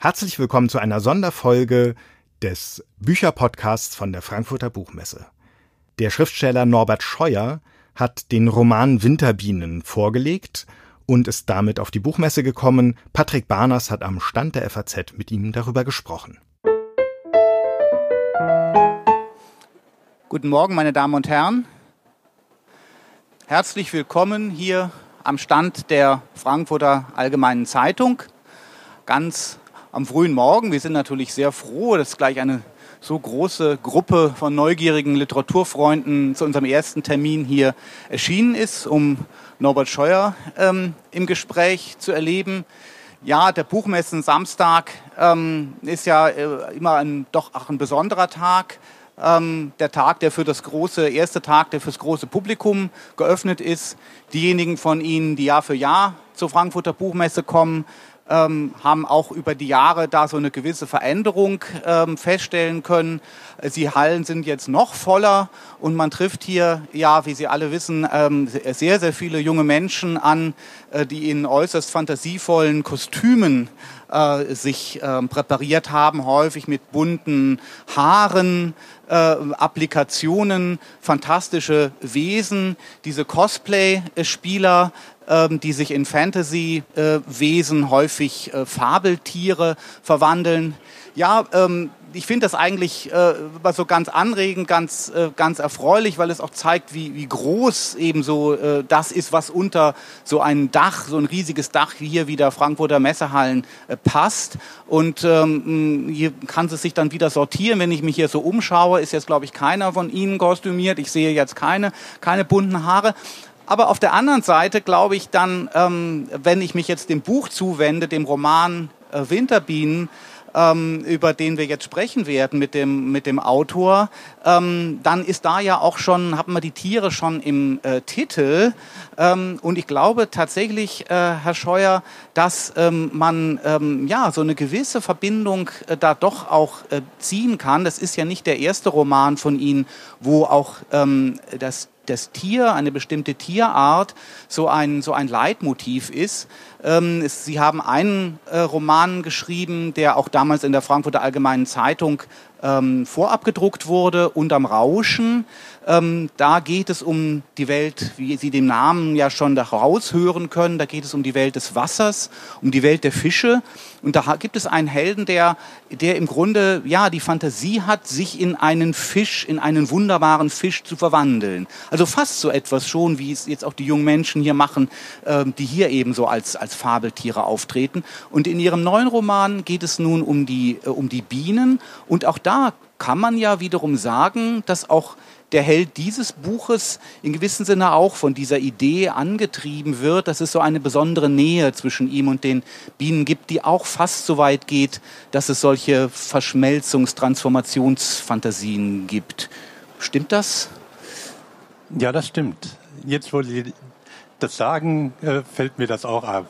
Herzlich willkommen zu einer Sonderfolge des Bücherpodcasts von der Frankfurter Buchmesse. Der Schriftsteller Norbert Scheuer hat den Roman Winterbienen vorgelegt und ist damit auf die Buchmesse gekommen. Patrick Barners hat am Stand der FAZ mit ihm darüber gesprochen. Guten Morgen, meine Damen und Herren. Herzlich willkommen hier am Stand der Frankfurter Allgemeinen Zeitung. Ganz am frühen Morgen. Wir sind natürlich sehr froh, dass gleich eine so große Gruppe von neugierigen Literaturfreunden zu unserem ersten Termin hier erschienen ist, um Norbert Scheuer ähm, im Gespräch zu erleben. Ja, der Buchmessen Samstag ähm, ist ja äh, immer ein, doch auch ein besonderer Tag. Ähm, der Tag, der für das große, erste Tag, der fürs große Publikum geöffnet ist. Diejenigen von Ihnen, die Jahr für Jahr zur Frankfurter Buchmesse kommen, ähm, haben auch über die Jahre da so eine gewisse Veränderung ähm, feststellen können. Die Hallen sind jetzt noch voller und man trifft hier, ja, wie Sie alle wissen, ähm, sehr, sehr viele junge Menschen an, äh, die in äußerst fantasievollen Kostümen äh, sich äh, präpariert haben, häufig mit bunten Haaren, äh, Applikationen, fantastische Wesen. Diese Cosplay-Spieler die sich in Fantasy-Wesen, häufig äh, Fabeltiere verwandeln. Ja, ähm, ich finde das eigentlich äh, so ganz anregend, ganz, äh, ganz erfreulich, weil es auch zeigt, wie, wie groß eben so äh, das ist, was unter so ein Dach, so ein riesiges Dach wie hier wieder Frankfurter Messehallen äh, passt. Und ähm, hier kann es sich dann wieder sortieren. Wenn ich mich hier so umschaue, ist jetzt, glaube ich, keiner von Ihnen kostümiert. Ich sehe jetzt keine, keine bunten Haare. Aber auf der anderen Seite glaube ich dann, ähm, wenn ich mich jetzt dem Buch zuwende, dem Roman äh, Winterbienen, ähm, über den wir jetzt sprechen werden mit dem, mit dem Autor, ähm, dann ist da ja auch schon, haben wir die Tiere schon im äh, Titel. Ähm, und ich glaube tatsächlich, äh, Herr Scheuer, dass ähm, man ähm, ja so eine gewisse Verbindung äh, da doch auch äh, ziehen kann. Das ist ja nicht der erste Roman von Ihnen, wo auch das das Tier, eine bestimmte Tierart, so ein, so ein Leitmotiv ist. Ähm, es, Sie haben einen äh, Roman geschrieben, der auch damals in der Frankfurter Allgemeinen Zeitung ähm, vorab gedruckt wurde, Unterm Rauschen. Ähm, da geht es um die Welt, wie Sie dem Namen ja schon daraus hören können, da geht es um die Welt des Wassers, um die Welt der Fische. Und da gibt es einen Helden, der, der im Grunde ja die Fantasie hat, sich in einen Fisch, in einen wunderbaren Fisch zu verwandeln. Also fast so etwas schon, wie es jetzt auch die jungen Menschen hier machen, ähm, die hier eben so als, als Fabeltiere auftreten. Und in ihrem neuen Roman geht es nun um die, äh, um die Bienen. Und auch da kann man ja wiederum sagen, dass auch der Held dieses Buches in gewissem Sinne auch von dieser Idee angetrieben wird, dass es so eine besondere Nähe zwischen ihm und den Bienen gibt, die auch fast so weit geht, dass es solche Verschmelzungs-, Transformationsfantasien gibt. Stimmt das? Ja, das stimmt. Jetzt, wo Sie das sagen, äh, fällt mir das auch ab.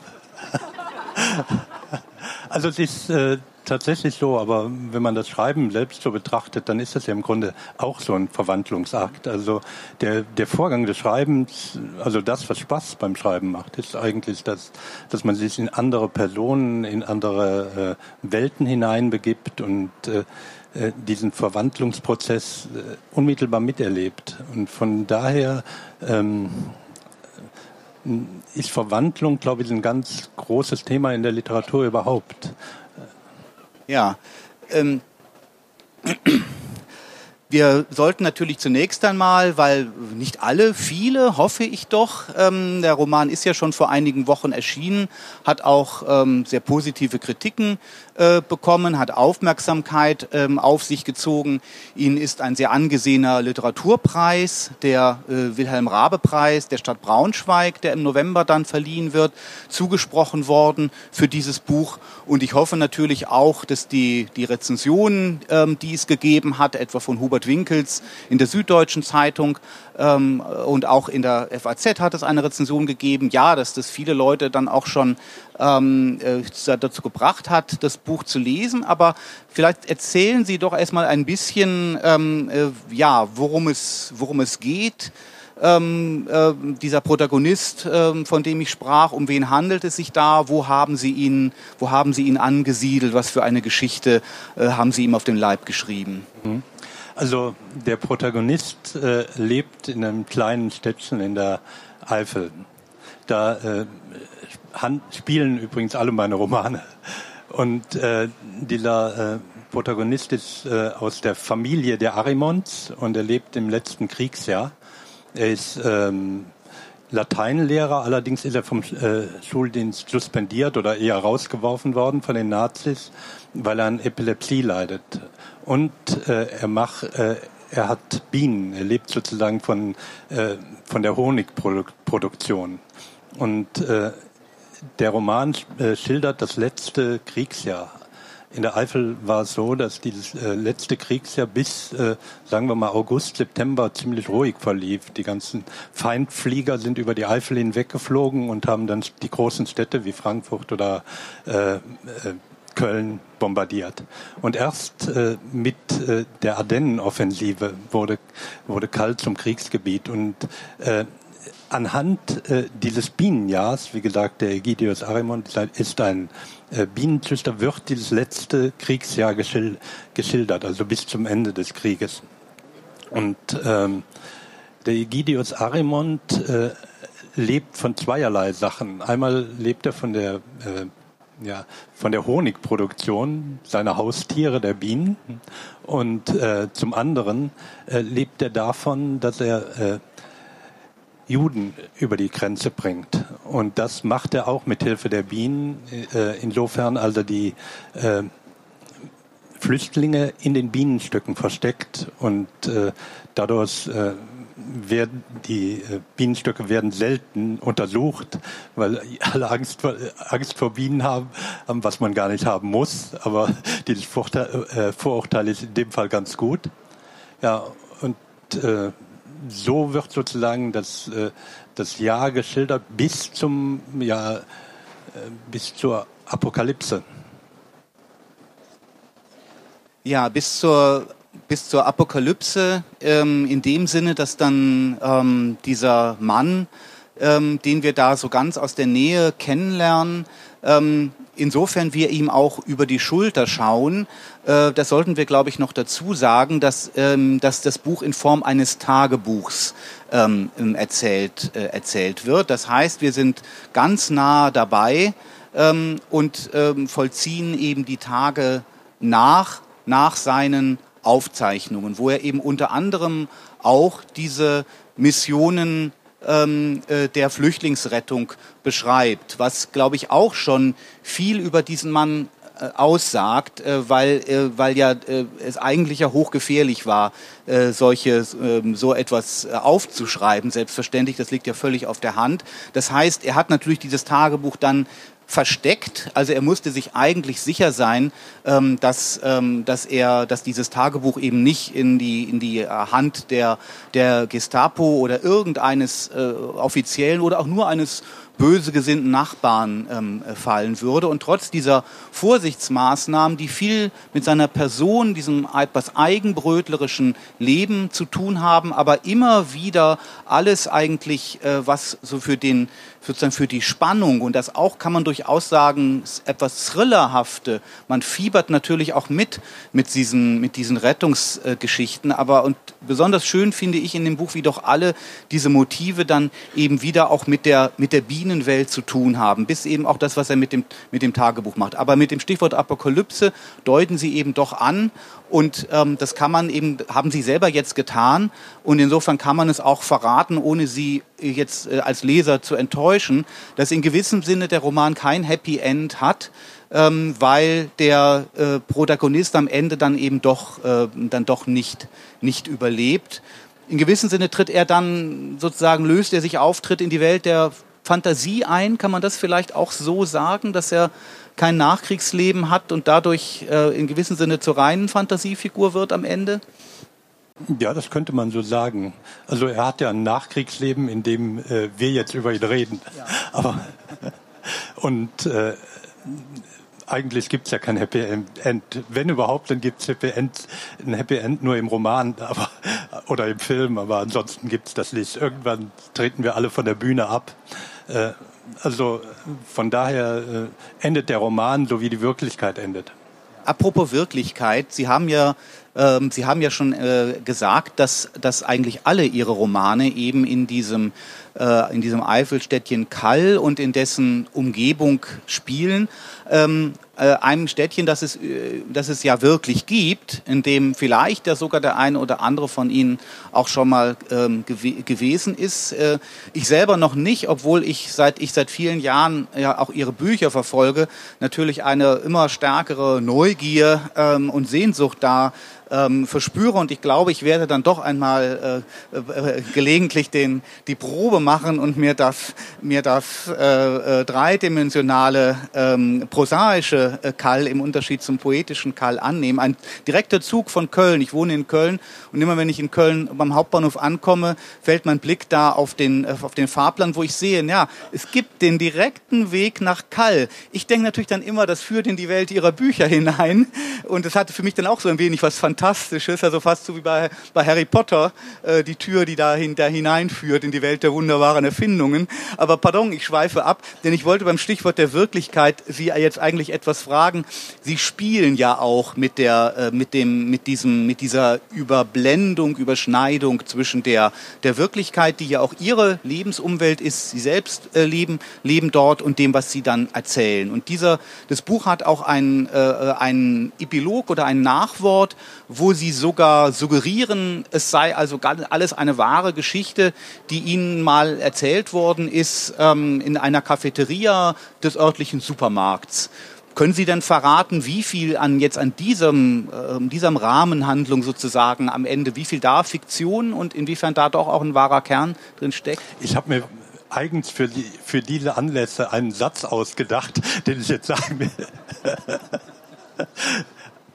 also es ist äh, tatsächlich so, aber wenn man das Schreiben selbst so betrachtet, dann ist das ja im Grunde auch so ein Verwandlungsakt. Also der, der Vorgang des Schreibens, also das, was Spaß beim Schreiben macht, ist eigentlich, das, dass man sich in andere Personen, in andere äh, Welten hineinbegibt und äh, äh diesen Verwandlungsprozess äh, unmittelbar miterlebt. Und von daher ähm, ist Verwandlung, glaube ich, ein ganz großes Thema in der Literatur überhaupt. Ja. Ähm, wir sollten natürlich zunächst einmal, weil nicht alle, viele, hoffe ich doch, ähm, der Roman ist ja schon vor einigen Wochen erschienen, hat auch ähm, sehr positive Kritiken äh, bekommen, hat Aufmerksamkeit ähm, auf sich gezogen. Ihnen ist ein sehr angesehener Literaturpreis, der äh, Wilhelm Rabe Preis der Stadt Braunschweig, der im November dann verliehen wird, zugesprochen worden für dieses Buch. Und ich hoffe natürlich auch, dass die, die Rezensionen, ähm, die es gegeben hat, etwa von Hubert Winkels in der Süddeutschen Zeitung, ähm, und auch in der FAZ hat es eine Rezension gegeben, ja, dass das viele Leute dann auch schon ähm, äh, dazu gebracht hat, das Buch zu lesen. Aber vielleicht erzählen Sie doch erstmal ein bisschen, ähm, äh, ja, worum es, worum es geht. ähm, äh, dieser Protagonist, ähm, von dem ich sprach, um wen handelt es sich da? Wo haben Sie ihn, wo haben Sie ihn angesiedelt? Was für eine Geschichte äh, haben Sie ihm auf den Leib geschrieben? Mhm. Also der Protagonist äh, lebt in einem kleinen Städtchen in der Eifel. Da äh, spielen übrigens alle meine Romane. Und äh, dieser äh, Protagonist ist äh, aus der Familie der Arimonts und er lebt im letzten Kriegsjahr. Er ist ähm, Lateinlehrer, allerdings ist er vom äh, Schuldienst suspendiert oder eher rausgeworfen worden von den Nazis, weil er an Epilepsie leidet. Und äh, er macht, äh, er hat Bienen, er lebt sozusagen von, äh, von der Honigproduktion. Und äh, der Roman äh, schildert das letzte Kriegsjahr. In der Eifel war es so, dass dieses äh, letzte Kriegsjahr bis, äh, sagen wir mal, August, September ziemlich ruhig verlief. Die ganzen Feindflieger sind über die Eifel hinweggeflogen und haben dann die großen Städte wie Frankfurt oder Köln bombardiert. Und erst äh, mit äh, der Ardennenoffensive wurde, wurde Kalt zum Kriegsgebiet. Und anhand äh, dieses Bienenjahrs, wie gesagt, der Egidius Arimont ist ein äh, Bienenzüchter, wird dieses letzte Kriegsjahr geschil geschildert, also bis zum Ende des Krieges. Und ähm, der Egidius Arimont äh, lebt von zweierlei Sachen. Einmal lebt er von der äh, ja, von der Honigproduktion seiner Haustiere, der Bienen. Und äh, zum anderen äh, lebt er davon, dass er äh, Juden über die Grenze bringt. Und das macht er auch mit Hilfe der Bienen. Äh, insofern also die äh, Flüchtlinge in den Bienenstücken versteckt und äh, dadurch werden die Bienenstöcke werden selten untersucht, weil alle Angst vor, Angst vor Bienen haben, was man gar nicht haben muss. Aber dieses Vorurteil, Vorurteil ist in dem Fall ganz gut. Ja, und äh, so wird sozusagen das, äh, das Jahr geschildert bis zum ja, äh, bis zur Apokalypse. Ja, bis zur bis zur Apokalypse ähm, in dem Sinne, dass dann ähm, dieser Mann, ähm, den wir da so ganz aus der Nähe kennenlernen, ähm, insofern wir ihm auch über die Schulter schauen, äh, das sollten wir, glaube ich, noch dazu sagen, dass, ähm, dass das Buch in Form eines Tagebuchs ähm, erzählt, äh, erzählt wird. Das heißt, wir sind ganz nah dabei ähm, und ähm, vollziehen eben die Tage nach, nach seinen Aufzeichnungen, wo er eben unter anderem auch diese Missionen ähm, äh, der Flüchtlingsrettung beschreibt, was, glaube ich, auch schon viel über diesen Mann äh, aussagt, äh, weil, äh, weil ja es eigentlich ja hochgefährlich war, solche, ähm, so etwas aufzuschreiben. Selbstverständlich, das liegt ja völlig auf der Hand. Das heißt, er hat natürlich dieses Tagebuch dann versteckt. Also er musste sich eigentlich sicher sein, ähm, dass, ähm, dass er, dass dieses Tagebuch eben nicht in die, in die Hand der, der Gestapo oder irgendeines äh, Offiziellen oder auch nur eines böse gesinnten Nachbarn ähm, fallen würde. Und trotz dieser Vorsichtsmaßnahmen, die viel mit seiner Person, diesem etwas eigenbrötlerischen Leben zu tun haben, aber immer wieder alles eigentlich, äh, was so für den sozusagen für die Spannung und das auch kann man durchaus sagen etwas thrillerhafte. Man fiebert natürlich auch mit mit diesen mit diesen Rettungsgeschichten, aber und besonders schön finde ich in dem Buch, wie doch alle diese Motive dann eben wieder auch mit der mit der Bienenwelt zu tun haben, bis eben auch das, was er mit dem mit dem Tagebuch macht. Aber mit dem Stichwort Apokalypse deuten sie eben doch an und ähm, das kann man eben, haben sie selber jetzt getan. Und insofern kann man es auch verraten, ohne sie jetzt äh, als Leser zu enttäuschen, dass in gewissem Sinne der Roman kein Happy End hat, ähm, weil der äh, Protagonist am Ende dann eben doch, äh, dann doch nicht, nicht überlebt. In gewissem Sinne tritt er dann sozusagen, löst er sich auf, tritt in die Welt der Fantasie ein. Kann man das vielleicht auch so sagen, dass er kein Nachkriegsleben hat und dadurch äh, in gewissem Sinne zur reinen Fantasiefigur wird am Ende? Ja, das könnte man so sagen. Also er hat ja ein Nachkriegsleben, in dem äh, wir jetzt über ihn reden. Ja. Aber und äh, eigentlich gibt es ja kein Happy End. Wenn überhaupt, dann gibt es Happy End, ein Happy End nur im Roman aber, oder im Film, aber ansonsten gibt es das nicht. Irgendwann treten wir alle von der Bühne ab. Äh, also von daher äh, endet der Roman so, wie die Wirklichkeit endet. Apropos Wirklichkeit, Sie haben ja ähm, Sie haben ja schon äh, gesagt, dass, dass eigentlich alle Ihre Romane eben in diesem, äh, in diesem Eifelstädtchen Kall und in dessen Umgebung spielen. Ähm, äh, einem Städtchen, das es, äh, das es ja wirklich gibt, in dem vielleicht ja sogar der eine oder andere von Ihnen auch schon mal ähm, gew gewesen ist. Äh, ich selber noch nicht, obwohl ich seit ich seit vielen Jahren ja auch Ihre Bücher verfolge, natürlich eine immer stärkere Neugier ähm, und Sehnsucht da ähm, verspüre und ich glaube, ich werde dann doch einmal äh, äh, gelegentlich den, die Probe machen und mir das, mir das äh, äh, dreidimensionale ähm, prosaische äh, Kall im Unterschied zum poetischen Kall annehmen. Ein direkter Zug von Köln. Ich wohne in Köln und immer wenn ich in Köln beim Hauptbahnhof ankomme, fällt mein Blick da auf den, äh, auf den Fahrplan, wo ich sehe, ja, es gibt den direkten Weg nach Kall. Ich denke natürlich dann immer, das führt in die Welt ihrer Bücher hinein und es hatte für mich dann auch so ein wenig was Fantastisches Fantastisches, also fast so wie bei, bei Harry Potter, äh, die Tür, die da, hin, da hineinführt in die Welt der wunderbaren Erfindungen. Aber pardon, ich schweife ab, denn ich wollte beim Stichwort der Wirklichkeit Sie jetzt eigentlich etwas fragen. Sie spielen ja auch mit der, äh, mit dem, mit diesem, mit dieser Überblendung, Überschneidung zwischen der, der Wirklichkeit, die ja auch Ihre Lebensumwelt ist, Sie selbst äh, leben, leben dort und dem, was Sie dann erzählen. Und dieser, das Buch hat auch einen, äh, einen Epilog oder ein Nachwort, wo sie sogar suggerieren, es sei also alles eine wahre Geschichte, die ihnen mal erzählt worden ist ähm, in einer Cafeteria des örtlichen Supermarkts. Können Sie denn verraten, wie viel an jetzt an diesem, äh, diesem Rahmenhandlung sozusagen am Ende, wie viel da Fiktion und inwiefern da doch auch ein wahrer Kern drin steckt? Ich habe mir eigens für, die, für diese Anlässe einen Satz ausgedacht, den ich jetzt sagen will.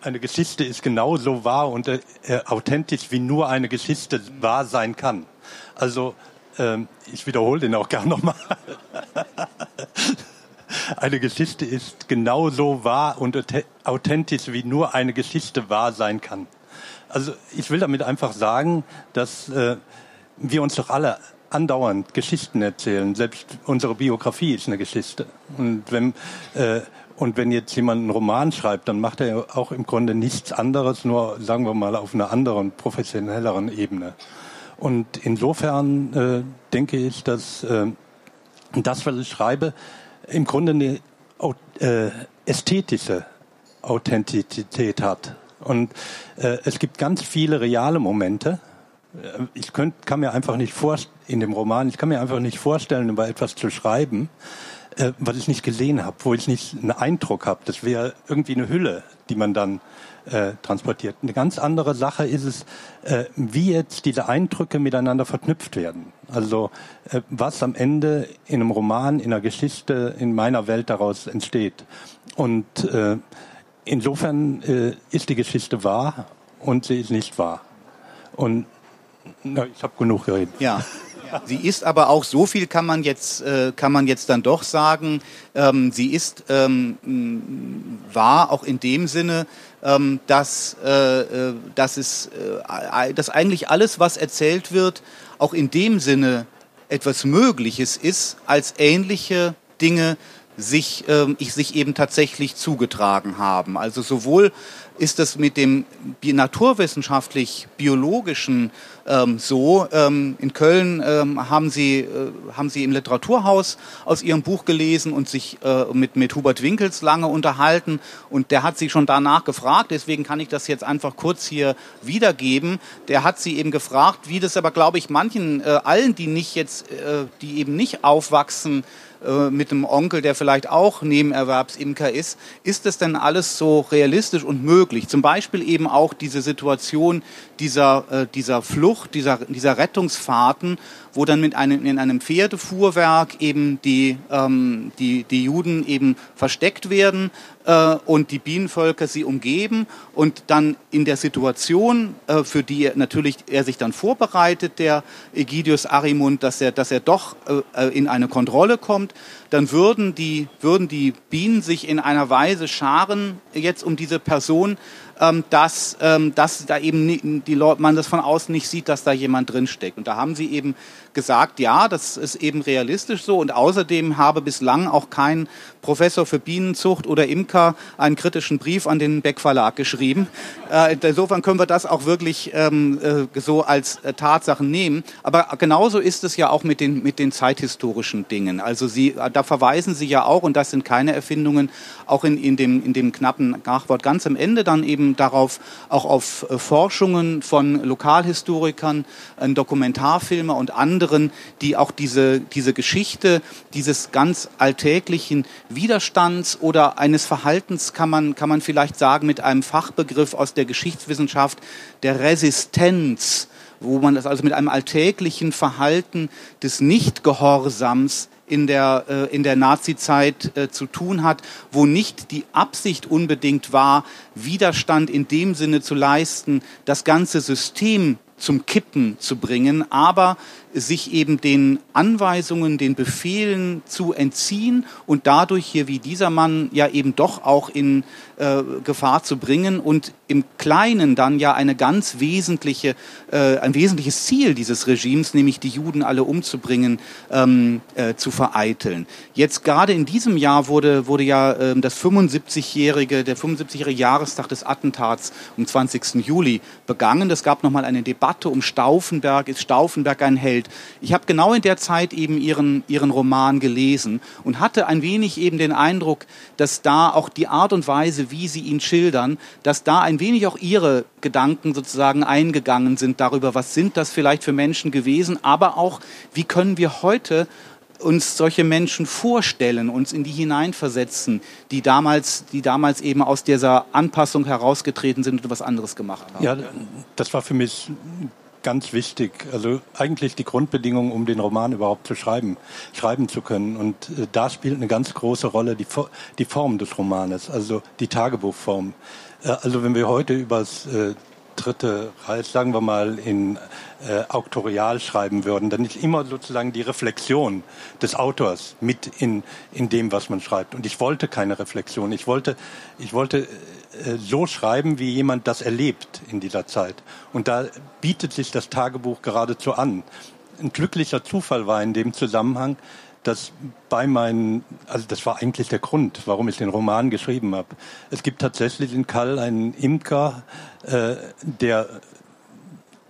Eine Geschichte ist genauso wahr und äh, authentisch, wie nur eine Geschichte wahr sein kann. Also ähm, ich wiederhole den auch gern nochmal. eine Geschichte ist genauso wahr und authentisch, wie nur eine Geschichte wahr sein kann. Also ich will damit einfach sagen, dass äh, wir uns doch alle andauernd Geschichten erzählen. Selbst unsere Biografie ist eine Geschichte. Und wenn äh, und wenn jetzt jemand einen Roman schreibt, dann macht er auch im Grunde nichts anderes, nur sagen wir mal auf einer anderen, professionelleren Ebene. Und insofern äh, denke ich, dass äh, das, was ich schreibe, im Grunde eine äh, ästhetische Authentizität hat. Und äh, es gibt ganz viele reale Momente. Äh, ich könnt, kann mir einfach nicht vorstellen, in dem Roman, ich kann mir einfach nicht vorstellen, über etwas zu schreiben, äh, was ich nicht gesehen habe, wo ich nicht einen Eindruck habe. Das wäre irgendwie eine Hülle, die man dann äh, transportiert. Eine ganz andere Sache ist es, äh, wie jetzt diese Eindrücke miteinander verknüpft werden. Also äh, was am Ende in einem Roman, in einer Geschichte, in meiner Welt daraus entsteht. Und äh, insofern äh, ist die Geschichte wahr und sie ist nicht wahr. Und na, ich habe genug geredet. Ja. Sie ist aber auch so viel kann man jetzt äh, kann man jetzt dann doch sagen. Ähm, sie ist ähm, wahr auch in dem Sinne, ähm, dass äh, äh dass es äh, dass eigentlich alles, was erzählt wird, auch in dem Sinne etwas Mögliches ist, als ähnliche Dinge sich, ich sich eben tatsächlich zugetragen haben. Also sowohl ist das mit dem naturwissenschaftlich-biologischen ähm, so. Ähm, in Köln ähm, haben, Sie, äh, haben Sie im Literaturhaus aus Ihrem Buch gelesen und sich äh, mit, mit Hubert Winkels lange unterhalten. Und der hat Sie schon danach gefragt, deswegen kann ich das jetzt einfach kurz hier wiedergeben. Der hat Sie eben gefragt, wie das aber, glaube ich, manchen, äh, allen, die nicht jetzt, äh, die eben nicht aufwachsen, äh, mit einem Onkel, der vielleicht auch Nebenerwerbsimker ist. Ist das denn alles so realistisch und möglich? Zum Beispiel eben auch diese Situation dieser, äh, dieser Flucht, dieser, dieser Rettungsfahrten, wo dann mit einem, in einem Pferdefuhrwerk eben die, ähm, die, die Juden eben versteckt werden äh, und die Bienenvölker sie umgeben. Und dann in der Situation, äh, für die er, natürlich er sich dann vorbereitet, der Egidius Arimund, dass er, dass er doch äh, in eine Kontrolle kommt, dann würden die, würden die Bienen sich in einer Weise scharen jetzt um diese Person, dass, ähm, dass da eben die Leute, man das von außen nicht sieht, dass da jemand drinsteckt. Und da haben sie eben gesagt, ja, das ist eben realistisch so. Und außerdem habe bislang auch kein Professor für Bienenzucht oder Imker einen kritischen Brief an den Beck Verlag geschrieben. Äh, insofern können wir das auch wirklich ähm, äh, so als äh, Tatsachen nehmen. Aber genauso ist es ja auch mit den, mit den zeithistorischen Dingen. Also Sie, äh, da verweisen Sie ja auch, und das sind keine Erfindungen, auch in, in, dem, in dem knappen Nachwort ganz am Ende dann eben darauf, auch auf Forschungen von Lokalhistorikern, äh, Dokumentarfilme und andere anderen, die auch diese, diese Geschichte dieses ganz alltäglichen Widerstands oder eines Verhaltens, kann man, kann man vielleicht sagen, mit einem Fachbegriff aus der Geschichtswissenschaft, der Resistenz, wo man das also mit einem alltäglichen Verhalten des Nichtgehorsams in der, äh, in der Nazizeit äh, zu tun hat, wo nicht die Absicht unbedingt war, Widerstand in dem Sinne zu leisten, das ganze System zum Kippen zu bringen, aber sich eben den Anweisungen, den Befehlen zu entziehen und dadurch hier wie dieser Mann ja eben doch auch in äh, Gefahr zu bringen und im Kleinen dann ja eine ganz wesentliche, äh, ein wesentliches Ziel dieses Regimes, nämlich die Juden alle umzubringen, ähm, äh, zu vereiteln. Jetzt gerade in diesem Jahr wurde, wurde ja ähm, das 75-jährige, der 75-jährige Jahrestag des Attentats am 20. Juli begangen. Es gab nochmal eine Debatte um Stauffenberg. Ist Stauffenberg ein Held? Welt. Ich habe genau in der Zeit eben ihren, ihren Roman gelesen und hatte ein wenig eben den Eindruck, dass da auch die Art und Weise, wie sie ihn schildern, dass da ein wenig auch ihre Gedanken sozusagen eingegangen sind darüber, was sind das vielleicht für Menschen gewesen, aber auch, wie können wir heute uns solche Menschen vorstellen, uns in die hineinversetzen, die damals, die damals eben aus dieser Anpassung herausgetreten sind und was anderes gemacht haben. Ja, das war für mich ganz wichtig. Also eigentlich die Grundbedingung, um den Roman überhaupt zu schreiben, schreiben zu können. Und äh, da spielt eine ganz große Rolle die, die Form des Romanes, also die Tagebuchform. Äh, also wenn wir heute über das äh, Dritte Reich, sagen wir mal, in äh, Auktorial schreiben würden, dann ist immer sozusagen die Reflexion des Autors mit in, in dem, was man schreibt. Und ich wollte keine Reflexion. Ich wollte, ich wollte äh, so schreiben, wie jemand das erlebt in dieser Zeit. Und da bietet sich das Tagebuch geradezu an. Ein glücklicher Zufall war in dem Zusammenhang, dass bei meinen, also das war eigentlich der Grund, warum ich den Roman geschrieben habe. Es gibt tatsächlich in Kall einen Imker, äh, der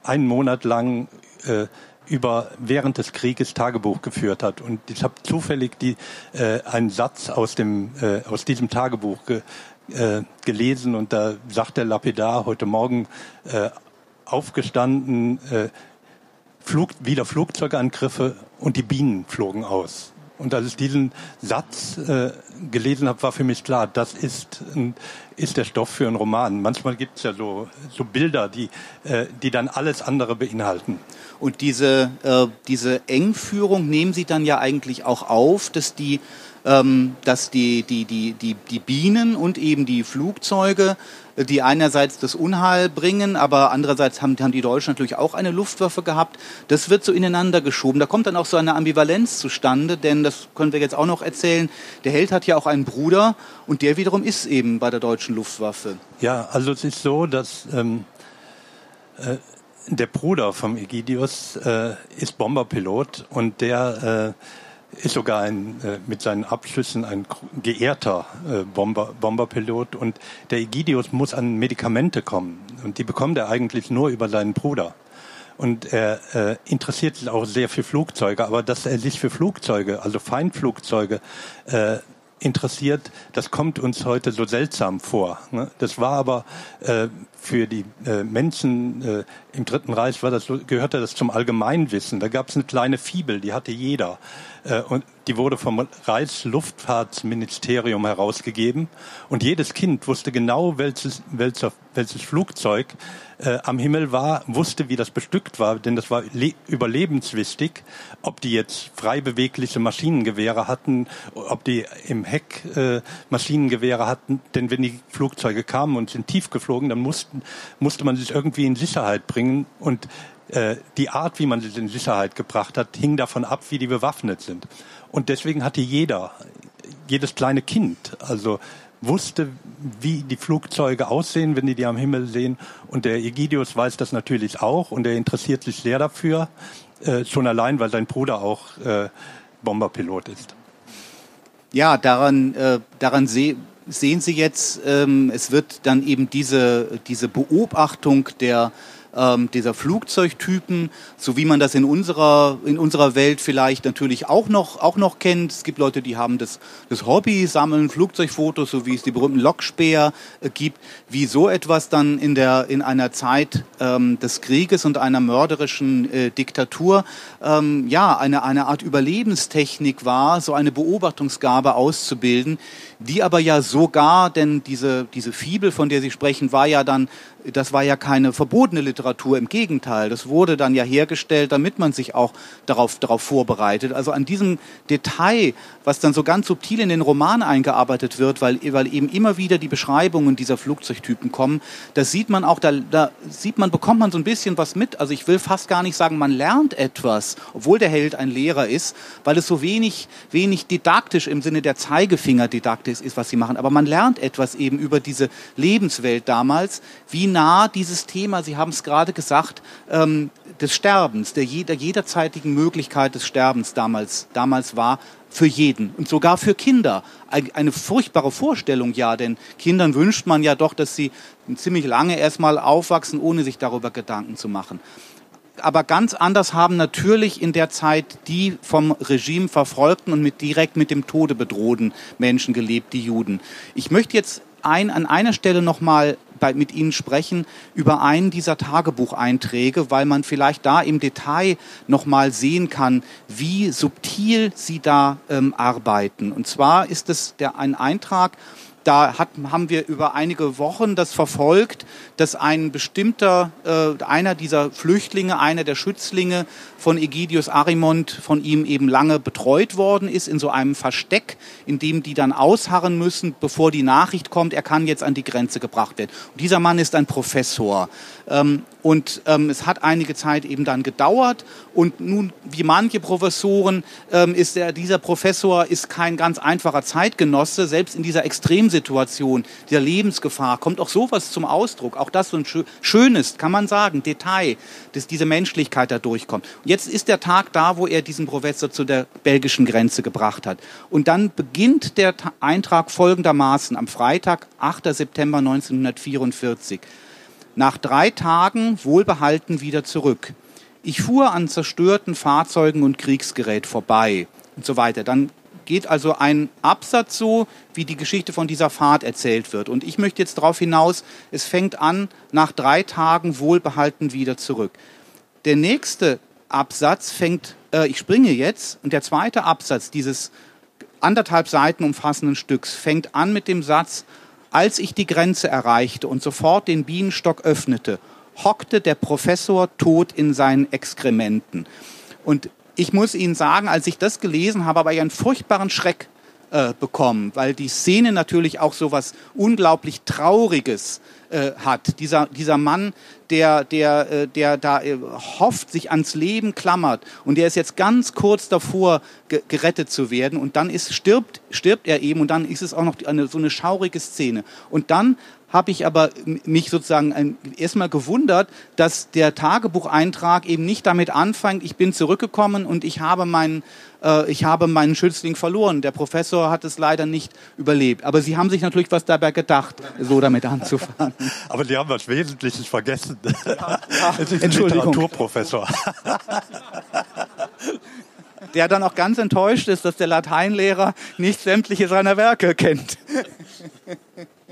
einen Monat lang äh, über während des Krieges Tagebuch geführt hat und ich habe zufällig die äh, einen Satz aus dem äh, aus diesem Tagebuch ge, äh, gelesen und da sagt der Lapidar heute Morgen äh, aufgestanden, äh, Flug, wieder Flugzeugangriffe und die Bienen flogen aus. Und als ich diesen Satz äh, gelesen habe, war für mich klar, das ist, ein, ist der Stoff für einen Roman. Manchmal gibt es ja so, so Bilder, die, äh, die dann alles andere beinhalten. Und diese, äh, diese Engführung nehmen Sie dann ja eigentlich auch auf, dass die ähm, dass die, die, die, die, die Bienen und eben die Flugzeuge, äh, die einerseits das Unheil bringen, aber andererseits haben, haben die Deutschen natürlich auch eine Luftwaffe gehabt. Das wird so ineinander geschoben. Da kommt dann auch so eine Ambivalenz zustande, denn das können wir jetzt auch noch erzählen. Der Held hat ja auch einen Bruder und der wiederum ist eben bei der deutschen Luftwaffe. Ja, also es ist so, dass ähm, äh, der Bruder vom Egidius äh, ist Bomberpilot und der äh, ist sogar ein, äh, mit seinen Abschlüssen ein geehrter äh, Bomber, Bomberpilot und der Egidius muss an Medikamente kommen und die bekommt er eigentlich nur über seinen Bruder. Und er äh, interessiert sich auch sehr für Flugzeuge, aber dass er sich für Flugzeuge, also Feindflugzeuge, äh, interessiert, das kommt uns heute so seltsam vor. Ne? Das war aber äh, für die äh, Menschen äh, im Dritten Reich war das, gehörte das zum Allgemeinwissen. Da gab es eine kleine Fibel, die hatte jeder. Äh, und die wurde vom Reichsluftfahrtsministerium herausgegeben. Und jedes Kind wusste genau, welches, welches, welches Flugzeug äh, am Himmel war, wusste, wie das bestückt war, denn das war überlebenswichtig, ob die jetzt frei bewegliche Maschinengewehre hatten, ob die im Heck äh, Maschinengewehre hatten, denn wenn die Flugzeuge kamen und sind tief geflogen, dann mussten, musste man sich irgendwie in Sicherheit bringen und die Art, wie man sie in Sicherheit gebracht hat, hing davon ab, wie die bewaffnet sind. Und deswegen hatte jeder, jedes kleine Kind, also wusste, wie die Flugzeuge aussehen, wenn die die am Himmel sehen. Und der Egidius weiß das natürlich auch und er interessiert sich sehr dafür, äh, schon allein, weil sein Bruder auch äh, Bomberpilot ist. Ja, daran, äh, daran seh, sehen Sie jetzt, ähm, es wird dann eben diese, diese Beobachtung der ähm, dieser Flugzeugtypen, so wie man das in unserer, in unserer Welt vielleicht natürlich auch noch, auch noch kennt. Es gibt Leute, die haben das, das Hobby, sammeln Flugzeugfotos, so wie es die berühmten Lokspäher äh, gibt, wie so etwas dann in, der, in einer Zeit ähm, des Krieges und einer mörderischen äh, Diktatur ähm, ja, eine, eine Art Überlebenstechnik war, so eine Beobachtungsgabe auszubilden, die aber ja sogar, denn diese, diese Fibel, von der Sie sprechen, war ja dann das war ja keine verbotene Literatur, im Gegenteil. Das wurde dann ja hergestellt, damit man sich auch darauf, darauf vorbereitet. Also an diesem Detail, was dann so ganz subtil in den Roman eingearbeitet wird, weil, weil eben immer wieder die Beschreibungen dieser Flugzeugtypen kommen, da sieht man auch, da, da sieht man, bekommt man so ein bisschen was mit. Also ich will fast gar nicht sagen, man lernt etwas, obwohl der Held ein Lehrer ist, weil es so wenig, wenig didaktisch im Sinne der Zeigefinger-Didaktik ist, was sie machen. Aber man lernt etwas eben über diese Lebenswelt damals, wie nah dieses Thema, Sie haben es gerade gesagt, ähm, des Sterbens, der, der jederzeitigen Möglichkeit des Sterbens damals, damals war für jeden und sogar für Kinder. Eine furchtbare Vorstellung, ja, denn Kindern wünscht man ja doch, dass sie ziemlich lange erstmal aufwachsen, ohne sich darüber Gedanken zu machen. Aber ganz anders haben natürlich in der Zeit die vom Regime verfolgten und mit direkt mit dem Tode bedrohten Menschen gelebt, die Juden. Ich möchte jetzt ein, an einer Stelle nochmal mit Ihnen sprechen über einen dieser Tagebucheinträge, weil man vielleicht da im Detail nochmal sehen kann, wie subtil Sie da ähm, arbeiten. Und zwar ist es der, ein Eintrag, da hat, haben wir über einige Wochen das verfolgt, dass ein bestimmter, äh, einer dieser Flüchtlinge, einer der Schützlinge von Egidius Arimont von ihm eben lange betreut worden ist, in so einem Versteck, in dem die dann ausharren müssen, bevor die Nachricht kommt, er kann jetzt an die Grenze gebracht werden. Und dieser Mann ist ein Professor. Ähm, und ähm, es hat einige Zeit eben dann gedauert. Und nun, wie manche Professoren, ähm, ist der, dieser Professor ist kein ganz einfacher Zeitgenosse. Selbst in dieser Extremsituation, dieser Lebensgefahr, kommt auch sowas zum Ausdruck. Auch das so ein schönes, kann man sagen, Detail, dass diese Menschlichkeit da durchkommt. Und jetzt ist der Tag da, wo er diesen Professor zu der belgischen Grenze gebracht hat. Und dann beginnt der Eintrag folgendermaßen am Freitag, 8. September 1944. Nach drei Tagen wohlbehalten wieder zurück. Ich fuhr an zerstörten Fahrzeugen und Kriegsgerät vorbei und so weiter. Dann geht also ein Absatz so, wie die Geschichte von dieser Fahrt erzählt wird. Und ich möchte jetzt darauf hinaus, es fängt an, nach drei Tagen wohlbehalten wieder zurück. Der nächste Absatz fängt, äh, ich springe jetzt, und der zweite Absatz dieses anderthalb Seiten umfassenden Stücks fängt an mit dem Satz, als ich die Grenze erreichte und sofort den Bienenstock öffnete, hockte der Professor tot in seinen Exkrementen. Und ich muss Ihnen sagen, als ich das gelesen habe, habe ich einen furchtbaren Schreck äh, bekommen, weil die Szene natürlich auch so was unglaublich Trauriges äh, hat. Dieser, dieser Mann, der, der, äh, der da äh, hofft, sich ans Leben klammert und der ist jetzt ganz kurz davor, ge gerettet zu werden und dann ist, stirbt, stirbt er eben und dann ist es auch noch eine, so eine schaurige Szene. Und dann habe ich aber mich sozusagen erstmal gewundert, dass der Tagebucheintrag eben nicht damit anfängt, ich bin zurückgekommen und ich habe meinen äh, ich habe meinen Schützling verloren. Der Professor hat es leider nicht überlebt. Aber Sie haben sich natürlich was dabei gedacht, so damit anzufangen. Aber Sie haben was Wesentliches vergessen. Ja, ja. Es ist ein Literaturprofessor. Der dann auch ganz enttäuscht ist, dass der Lateinlehrer nicht sämtliche seiner Werke kennt.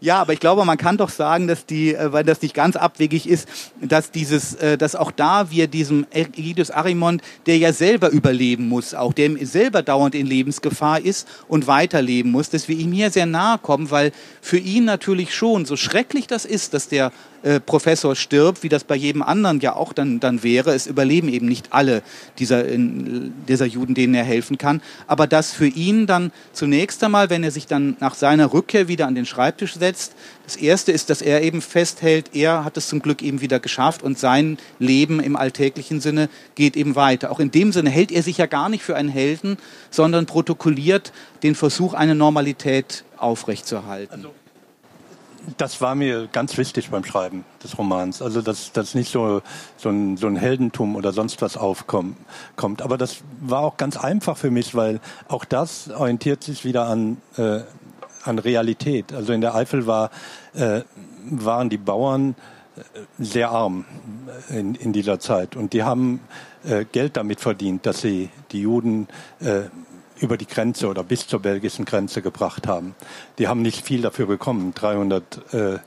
Ja, aber ich glaube, man kann doch sagen, dass die, äh, weil das nicht ganz abwegig ist, dass dieses, äh, dass auch da wir diesem Egidius Arimont, der ja selber überleben muss, auch der selber dauernd in Lebensgefahr ist und weiterleben muss, dass wir ihm hier sehr nahe kommen, weil für ihn natürlich schon, so schrecklich das ist, dass der äh, Professor stirbt, wie das bei jedem anderen ja auch dann, dann wäre. Es überleben eben nicht alle dieser, dieser Juden, denen er helfen kann. Aber dass für ihn dann zunächst einmal, wenn er sich dann nach seiner Rückkehr wieder an den Schreibtisch setzt, das Erste ist, dass er eben festhält, er hat es zum Glück eben wieder geschafft und sein Leben im alltäglichen Sinne geht eben weiter. Auch in dem Sinne hält er sich ja gar nicht für einen Helden, sondern protokolliert den Versuch, eine Normalität aufrechtzuerhalten. Also das war mir ganz wichtig beim Schreiben des Romans. Also, dass, dass nicht so, so, ein, so ein Heldentum oder sonst was aufkommt. Aber das war auch ganz einfach für mich, weil auch das orientiert sich wieder an, äh, an Realität. Also in der Eifel war, äh, waren die Bauern äh, sehr arm in, in dieser Zeit. Und die haben äh, Geld damit verdient, dass sie die Juden äh, über die Grenze oder bis zur belgischen Grenze gebracht haben. Die haben nicht viel dafür bekommen, 300 äh,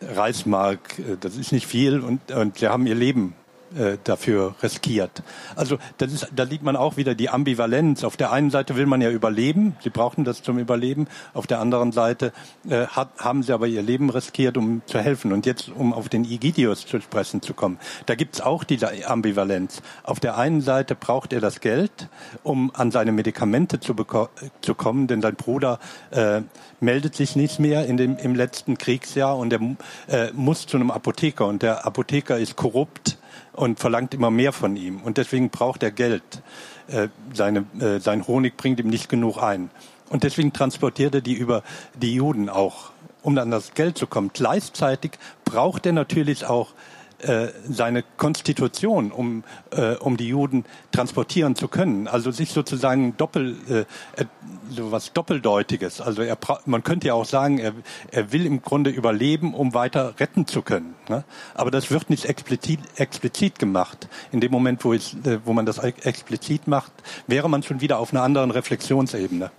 Reichsmark, äh, das ist nicht viel und, und sie haben ihr Leben äh, dafür riskiert. Also das ist, da sieht man auch wieder die Ambivalenz. Auf der einen Seite will man ja überleben, sie brauchten das zum Überleben. Auf der anderen Seite äh, hat, haben sie aber ihr Leben riskiert, um zu helfen. Und jetzt, um auf den Igidius zu sprechen zu kommen, da gibt's auch diese Ambivalenz. Auf der einen Seite braucht er das Geld, um an seine Medikamente zu, zu kommen, denn sein Bruder äh, meldet sich nicht mehr in dem, im letzten Kriegsjahr und er äh, muss zu einem Apotheker und der Apotheker ist korrupt und verlangt immer mehr von ihm. Und deswegen braucht er Geld. Äh, seine, äh, sein Honig bringt ihm nicht genug ein. Und deswegen transportiert er die über die Juden auch, um an das Geld zu kommen. Gleichzeitig braucht er natürlich auch äh, seine Konstitution, um, äh, um die Juden transportieren zu können. Also sich sozusagen doppel, äh, so was Doppeldeutiges. Also er, man könnte ja auch sagen, er, er will im Grunde überleben, um weiter retten zu können. Ne? Aber das wird nicht explizit, explizit gemacht. In dem Moment, wo, es, äh, wo man das explizit macht, wäre man schon wieder auf einer anderen Reflexionsebene.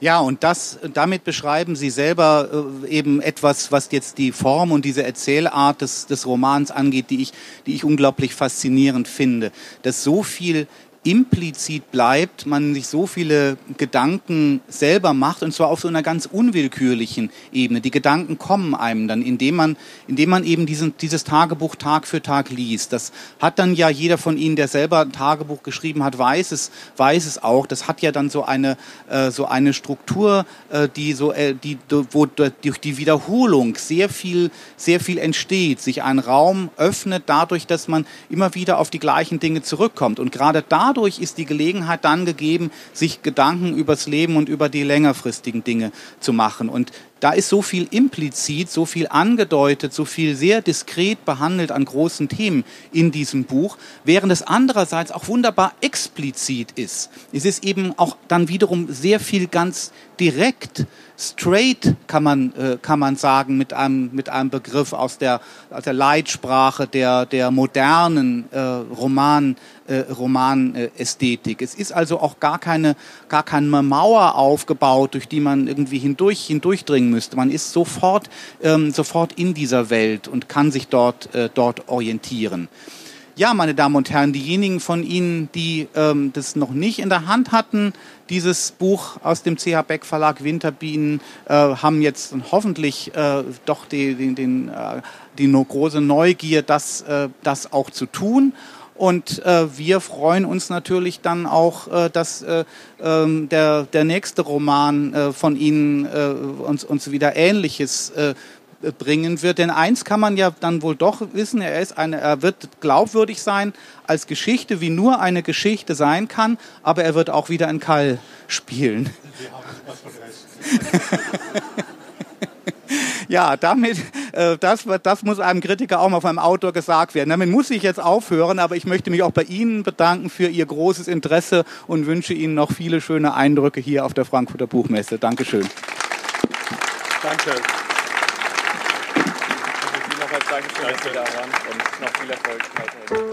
Ja, und das, damit beschreiben Sie selber äh, eben etwas, was jetzt die Form und diese Erzählart des, des Romans angeht, die ich, die ich unglaublich faszinierend finde. Dass so viel implizit bleibt, man sich so viele Gedanken selber macht und zwar auf so einer ganz unwillkürlichen Ebene. Die Gedanken kommen einem dann, indem man, indem man eben diesen, dieses Tagebuch Tag für Tag liest. Das hat dann ja jeder von Ihnen, der selber ein Tagebuch geschrieben hat, weiß es, weiß es auch. Das hat ja dann so eine, äh, so eine Struktur, äh, die so, äh, die, wo durch die Wiederholung sehr viel, sehr viel entsteht, sich ein Raum öffnet dadurch, dass man immer wieder auf die gleichen Dinge zurückkommt. Und gerade da dadurch ist die Gelegenheit dann gegeben, sich Gedanken übers Leben und über die längerfristigen Dinge zu machen. Und da ist so viel implizit, so viel angedeutet, so viel sehr diskret behandelt an großen Themen in diesem Buch, während es andererseits auch wunderbar explizit ist. Es ist eben auch dann wiederum sehr viel ganz direkt, straight kann man, äh, kann man sagen, mit einem, mit einem Begriff aus der, aus der Leitsprache der, der modernen äh, Roman, Romanästhetik. es ist also auch gar keine, gar keine Mauer aufgebaut, durch die man irgendwie hindurch, hindurchdringen müsste. Man ist sofort, ähm, sofort in dieser Welt und kann sich dort, äh, dort orientieren. Ja, meine Damen und Herren, diejenigen von Ihnen, die ähm, das noch nicht in der Hand hatten, dieses Buch aus dem CH Beck Verlag Winterbienen, äh, haben jetzt hoffentlich äh, doch die, die, den, äh, die große Neugier, das, äh, das auch zu tun. Und äh, wir freuen uns natürlich dann auch, äh, dass äh, ähm, der, der nächste Roman äh, von Ihnen äh, uns, uns wieder Ähnliches äh, bringen wird. Denn eins kann man ja dann wohl doch wissen, er, ist eine, er wird glaubwürdig sein als Geschichte, wie nur eine Geschichte sein kann, aber er wird auch wieder ein Kall spielen. Sie haben was von ja, damit, äh, das, das muss einem Kritiker auch mal vom Autor gesagt werden. Damit muss ich jetzt aufhören, aber ich möchte mich auch bei Ihnen bedanken für Ihr großes Interesse und wünsche Ihnen noch viele schöne Eindrücke hier auf der Frankfurter Buchmesse. Dankeschön. Danke. Nochmals Dankeschön, dass Sie da waren und noch viel Erfolg weiterhin.